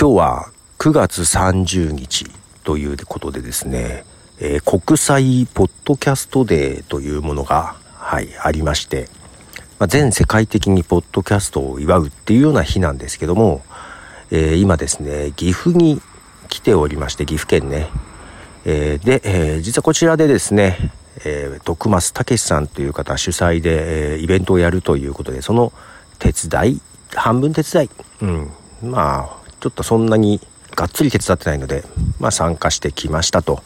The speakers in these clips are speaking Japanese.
今日は9月30日ということでですね、えー、国際ポッドキャストデーというものが、はい、ありまして、まあ、全世界的にポッドキャストを祝うっていうような日なんですけども、えー、今ですね、岐阜に来ておりまして、岐阜県ね。えー、で、えー、実はこちらでですね、えー、徳増武さんという方主催で、え、イベントをやるということで、その手伝い、半分手伝い、うん、まあ、ちょっとそんなにがっつり手伝ってないので、まあ参加してきましたと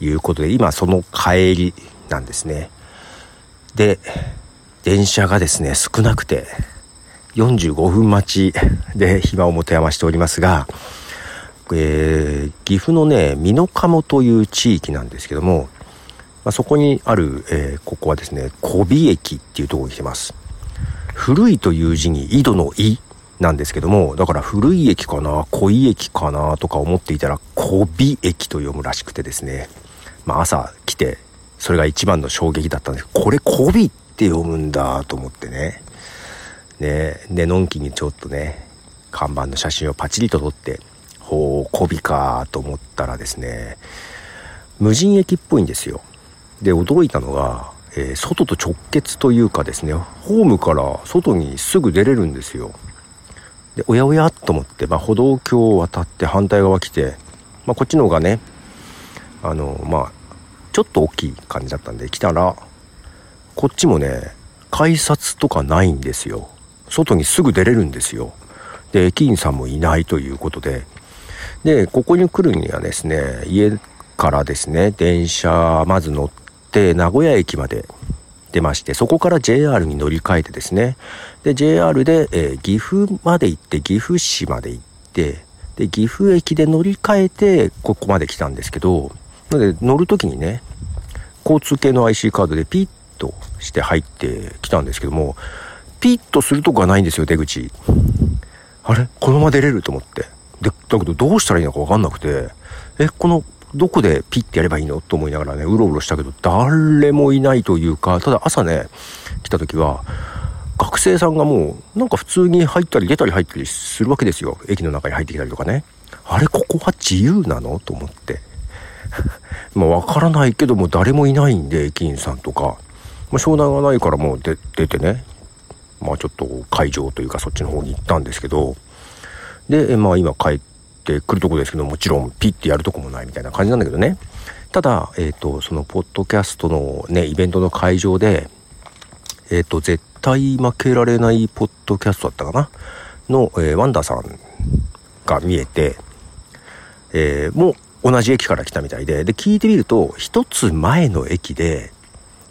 いうことで、今その帰りなんですね。で、電車がですね、少なくて、45分待ちで暇を持て余しておりますが、えー、岐阜のね、美濃加茂という地域なんですけども、まあ、そこにある、えー、ここはですね、小尾駅っていうところに来てます。古いという字に井戸の井なんですけども、だから古い駅かな、濃い駅かなとか思っていたら、小尾駅と読むらしくてですね、まあ朝来て、それが一番の衝撃だったんですこれ小尾って読むんだと思ってね。ね、で、のんきにちょっとね、看板の写真をパチリと撮って、ほう、小尾かと思ったらですね、無人駅っぽいんですよ。で、驚いたのが、えー、外と直結というかですね、ホームから外にすぐ出れるんですよ。で、おやおやと思って、まあ、歩道橋を渡って反対側来て、まあ、こっちの方がね、あの、まあ、ちょっと大きい感じだったんで、来たら、こっちもね、改札とかないんですよ。外にすぐ出れるんですよ。で、駅員さんもいないということで、で、ここに来るにはですね、家からですね、電車まず乗って名古屋駅まで出まして、そこから JR に乗り換えてですね、で、JR で、えー、岐阜まで行って、岐阜市まで行って、で、岐阜駅で乗り換えて、ここまで来たんですけど、なので乗るときにね、交通系の IC カードでピッとして入ってきたんですけども、ピッとするとこがないんですよ、出口。あれ？このまま出れる？と思って。で、だけどどうしたらいいのかわかんなくて、え、このどこでピッてやればいいのと思いながらね、うろうろしたけど、誰もいないというか、ただ朝ね、来た時は、学生さんがもう、なんか普通に入ったり出たり入ったりするわけですよ。駅の中に入ってきたりとかね。あれ、ここは自由なのと思って。まあ、わからないけども、誰もいないんで、駅員さんとか。まあ、湘南がないからもう出てね、まあちょっと会場というかそっちの方に行ったんですけど、で、まあ今帰ってってくるとこですけどもちろんピッてやるとこもないみたいな感じなんだけどねただ、えっ、ー、とそのポッドキャストのねイベントの会場でえっ、ー、と絶対負けられないポッドキャストだったかな？の、えー、ワンダーさんが見えて、えー、もう同じ駅から来たみたいでで聞いてみると一つ前の駅で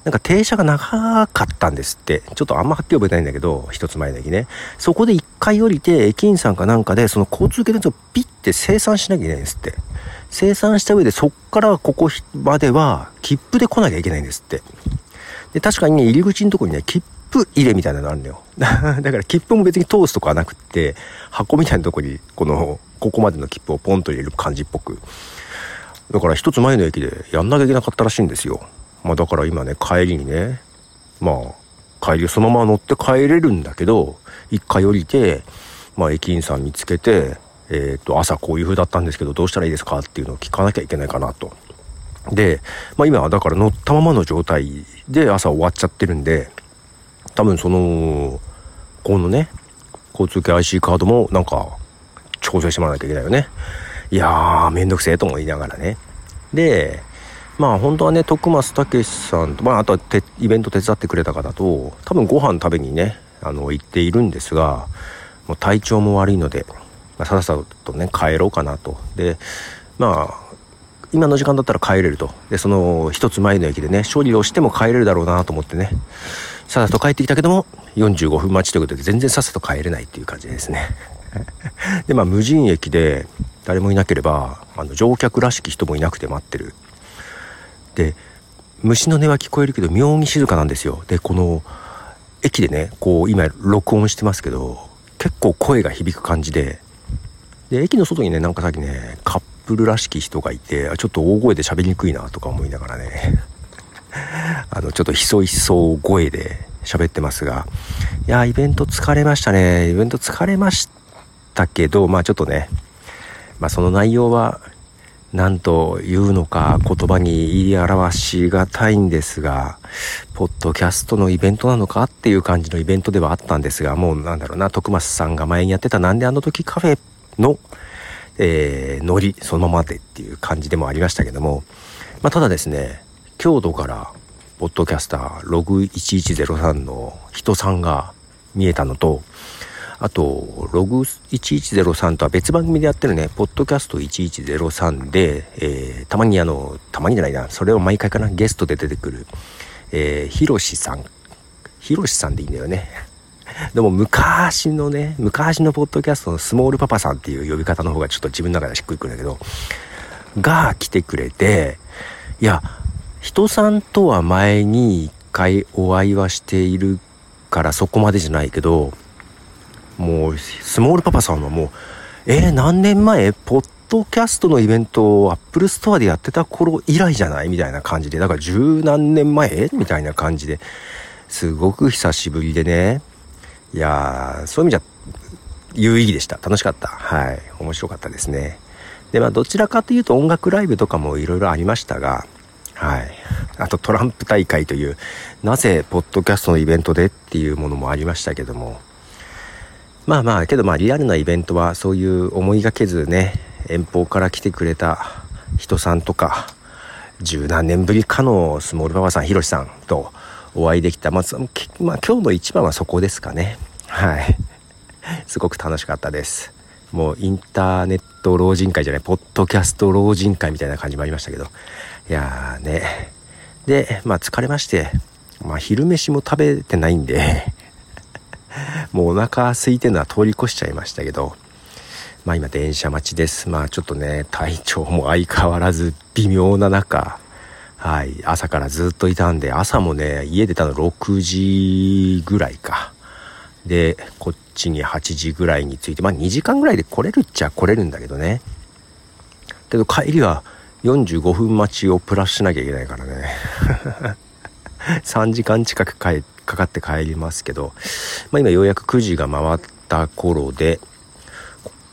なんか停車が長かったんですって。ちょっとあんまはっきり覚えてないんだけど、一つ前の駅ね。そこで一回降りて、駅員さんかなんかで、その交通系のやつをピッて生産しなきゃいけないんですって。生産した上で、そっからここまでは、切符で来なきゃいけないんですって。で、確かにね、入り口のとこにね、切符入れみたいなのあるんだよ。だから切符も別に通すとかはなくって、箱みたいなとこに、この、ここまでの切符をポンと入れる感じっぽく。だから一つ前の駅でやんなきゃいけなかったらしいんですよ。まあだから今ね、帰りにね、まあ、帰りそのまま乗って帰れるんだけど、一回降りて、まあ駅員さん見つけて、えっ、と、朝こういう風だったんですけど、どうしたらいいですかっていうのを聞かなきゃいけないかなと。で、まあ今はだから乗ったままの状態で朝終わっちゃってるんで、多分その、このね、交通系 IC カードもなんか、調整してもらわなきゃいけないよね。いやー、めんどくせえと思いながらね。で、まあ本当はね徳増武さんと、まあ、あとはイベント手伝ってくれた方と多分ご飯食べにねあの行っているんですがもう体調も悪いので、まあ、さっさとね帰ろうかなと。でまあ今の時間だったら帰れると。でその一つ前の駅でね処理をしても帰れるだろうなと思ってねさっさと帰ってきたけども45分待ちということで全然さっさと帰れないっていう感じですね。でまあ無人駅で誰もいなければあの乗客らしき人もいなくて待ってる。で虫の音は聞こえるけど妙に静かなんですよ。でこの駅でねこう今録音してますけど結構声が響く感じでで駅の外にねなんかさっきねカップルらしき人がいてちょっと大声で喋りにくいなとか思いながらね あのちょっとひそひそ声で喋ってますがいやイベント疲れましたね。イベント疲れましたけど、まあちょっとね、まあその内容は何というのか言葉に言い表しがたいんですが、ポッドキャストのイベントなのかっていう感じのイベントではあったんですが、もうなんだろうな、徳松さんが前にやってたなんであの時カフェの、えー、ノリそのままでっていう感じでもありましたけども、まあただですね、郷土からポッドキャスターログ1103の人さんが見えたのと、あと、ログ1103とは別番組でやってるね、ポッドキャスト1103で、えー、たまにあの、たまにじゃないな、それを毎回かな、ゲストで出てくる、えー、ひろしさん。ひろしさんでいいんだよね。でも昔のね、昔のポッドキャストのスモールパパさんっていう呼び方の方がちょっと自分の中でしっくりくるんだけど、が来てくれて、いや、人さんとは前に一回お会いはしているからそこまでじゃないけど、もう、スモールパパさんはもう、えー、何年前？ポッドキャストのイベントを Apple Store でやってた頃以来じゃないみたいな感じで、だから十何年前みたいな感じで、すごく久しぶりでね。いやー、そういう意味じゃ、有意義でした。楽しかった。はい。面白かったですね。で、まあ、どちらかというと音楽ライブとかもいろいろありましたが、はい。あとトランプ大会という、なぜポッドキャストのイベントでっていうものもありましたけども、まあまあけどまあリアルなイベントはそういう思いがけずね遠方から来てくれた人さんとか十何年ぶりかのスモールパパさんひろしさんとお会いできた、まあ、まあ、今日の一番はそこですかね。はい。すごく楽しかったです。もうインターネット老人会じゃないポッドキャスト老人会みたいな感じもありましたけど。いやーね。でまあ疲れましてまあ昼飯も食べてないんでもうお腹空いてるのは通り越しちゃいましたけど、まあ今電車待ちです。まあちょっとね、体調も相変わらず微妙な中、はい、朝からずっといたんで、朝もね、家出たの6時ぐらいか。で、こっちに8時ぐらいに着いて、まあ2時間ぐらいで来れるっちゃ来れるんだけどね。けど帰りは45分待ちをプラスしなきゃいけないからね。3時間近くかかって帰りますけど、まあ、今ようやく9時が回った頃で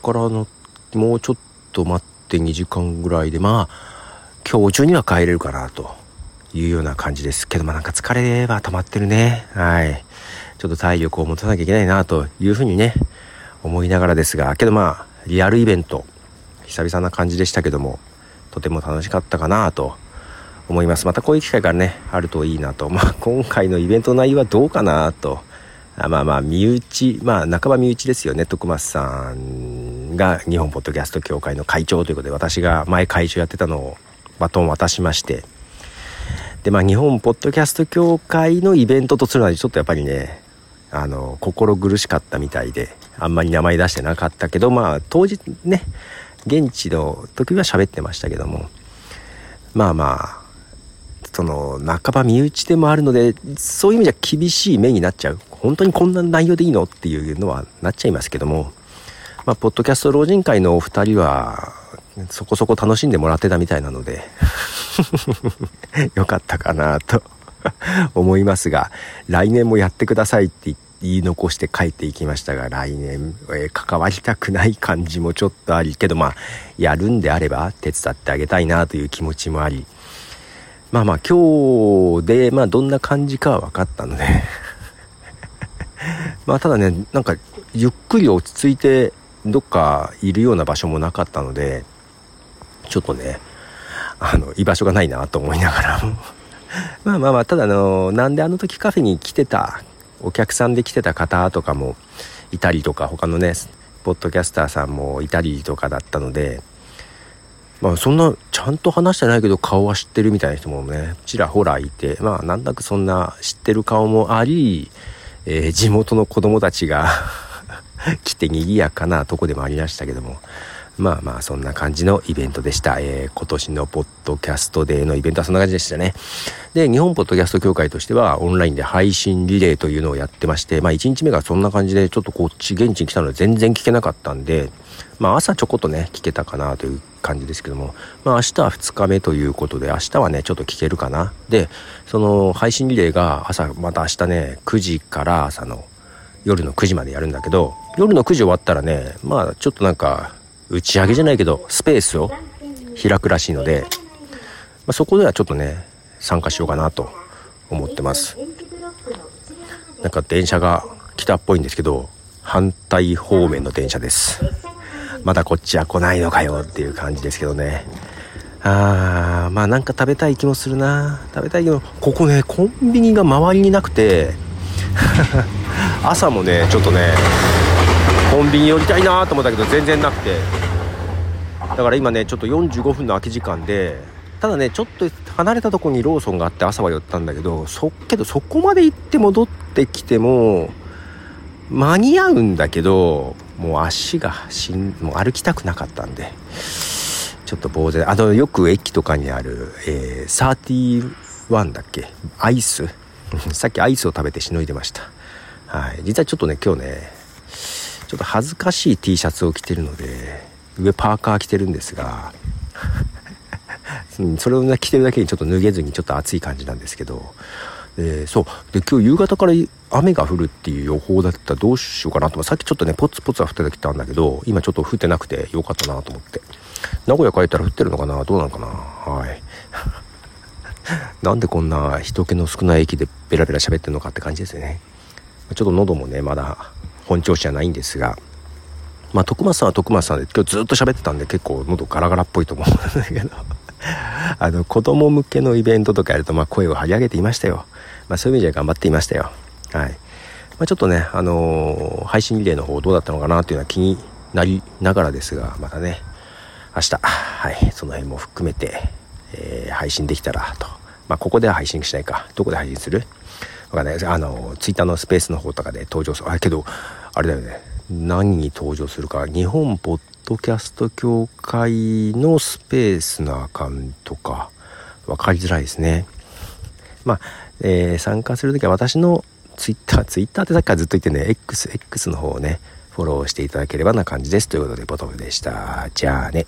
からのもうちょっと待って2時間ぐらいでまあ今日中には帰れるかなというような感じですけどまあなんか疲れは溜まってるねはいちょっと体力を持たなきゃいけないなというふうにね思いながらですがけどまあリアルイベント久々な感じでしたけどもとても楽しかったかなと思います。またこういう機会がね、あるといいなと。まあ、今回のイベント内容はどうかなと。あまあまあ、身内、まあ、半ば身内ですよね。徳松さんが日本ポッドキャスト協会の会長ということで、私が前会長やってたのをバトン渡しまして、で、まあ、日本ポッドキャスト協会のイベントとするのはちょっとやっぱりね、あの、心苦しかったみたいで、あんまり名前出してなかったけど、まあ、当日ね、現地の時は喋ってましたけども、まあまあ、その半ば身内でもあるのでそういう意味じゃ厳しい目になっちゃう本当にこんな内容でいいのっていうのはなっちゃいますけども。まあポッドキャスト老人会のお二人はそこそこ楽しんでもらってたみたいなので よかったかなと 思いますが来年もやってくださいって言い残して帰っていきましたが来年、えー、関わりたくない感じもちょっとありけどまあやるんであれば手伝ってあげたいなという気持ちもあり。まあまあ今日で、まあどんな感じかは分かったのでまあただね、なんかゆっくり落ち着いてどっかいるような場所もなかったので、ちょっとね、あの、居場所がないなと思いながら まあまあまあ、ただあの、なんであの時カフェに来てた、お客さんで来てた方とかもいたりとか、他のね、ポッドキャスターさんもいたりとかだったので、まあそんなちゃんと話してないけど顔は知ってるみたいな人もねちらほらいてまあなんだかそんな知ってる顔もあり、えー、地元の子供たちが 来て賑やかなとこでもありましたけども。まあまあそんな感じのイベントでした。えー、今年のポッドキャストデーのイベントはそんな感じでしたね。で、日本ポッドキャスト協会としてはオンラインで配信リレーというのをやってまして、まあ1日目がそんな感じでちょっとこっち現地に来たので全然聞けなかったんで、まあ朝ちょこっとね、聞けたかなという感じですけども、まあ明日は2日目ということで、明日はね、ちょっと聞けるかな。で、その配信リレーが朝、また明日ね、9時から朝の夜の9時までやるんだけど夜の9時終わったらねまあちょっとなんか打ち上げじゃないけどスペースを開くらしいので、まあ、そこではちょっとね参加しようかなと思ってます。なんか電車が来たっぽいんですけど反対方面の電車です。まだこっちは来ないのかよっていう感じですけどね。あーまあなんか食べたい気もするな。食べたいけどここねコンビニが周りになくて 朝もねちょっとねコンビニ寄りたいなと思ったけど全然なくて。だから今ねちょっと45分の空き時間でただねちょっと離れたとこにローソンがあって朝は寄ったんだけどそけどそこまで行って戻ってきても間に合うんだけどもう足がしんもう歩きたくなかったんでちょっと呆然。あのよく駅とかにある、えー、31だっけ？アイス？さっきアイスを食べてしのいでました。はい。実はちょっとね今日ねちょっと恥ずかしい T シャツを着てるので上パーカー着てるんですが それを、ね、着てるだけにちょっと脱げずにちょっと暑い感じなんですけどえー、そう。で今日夕方から雨が降るっていう予報だったらどうしようかなと。さっきちょっとねポツポツは降ってきたんだけど今ちょっと降ってなくてよかったなと思って。名古屋帰ったら降ってるのかな？どうなのかな？はい。なんでこんな人気の少ない駅でベラベラ喋ってるのかって感じですよね。ちょっと喉もねまだ本調子じゃないんですがまあ徳松さんは徳松さんで今日ずっと喋ってたんで結構喉ガラガラっぽいと思うんだけど あの子供向けのイベントとかやるとまあ声を張り上げていましたよまあ、そういう意味では頑張っていましたよ。はい。まあ、ちょっとね、あのー、配信リレーの方どうだったのかなっていうのは気になりながらですが、またね、明日、はい、その辺も含めて、えー、配信できたらと。まあ、ここでは配信しないか。どこで配信する？わかんない。あの、ツイッターのスペースの方とかで登場する。あ、けど、あれだよね。何に登場するか。日本ポッドキャスト協会のスペースなアカウントか。分かりづらいですね。まあ、えー、参加するときは私のツイッター、ツイッターってさっきからずっと言ってね、X、X の方をね、フォローしていただければな感じです。ということで、ボトムでした。じゃあね。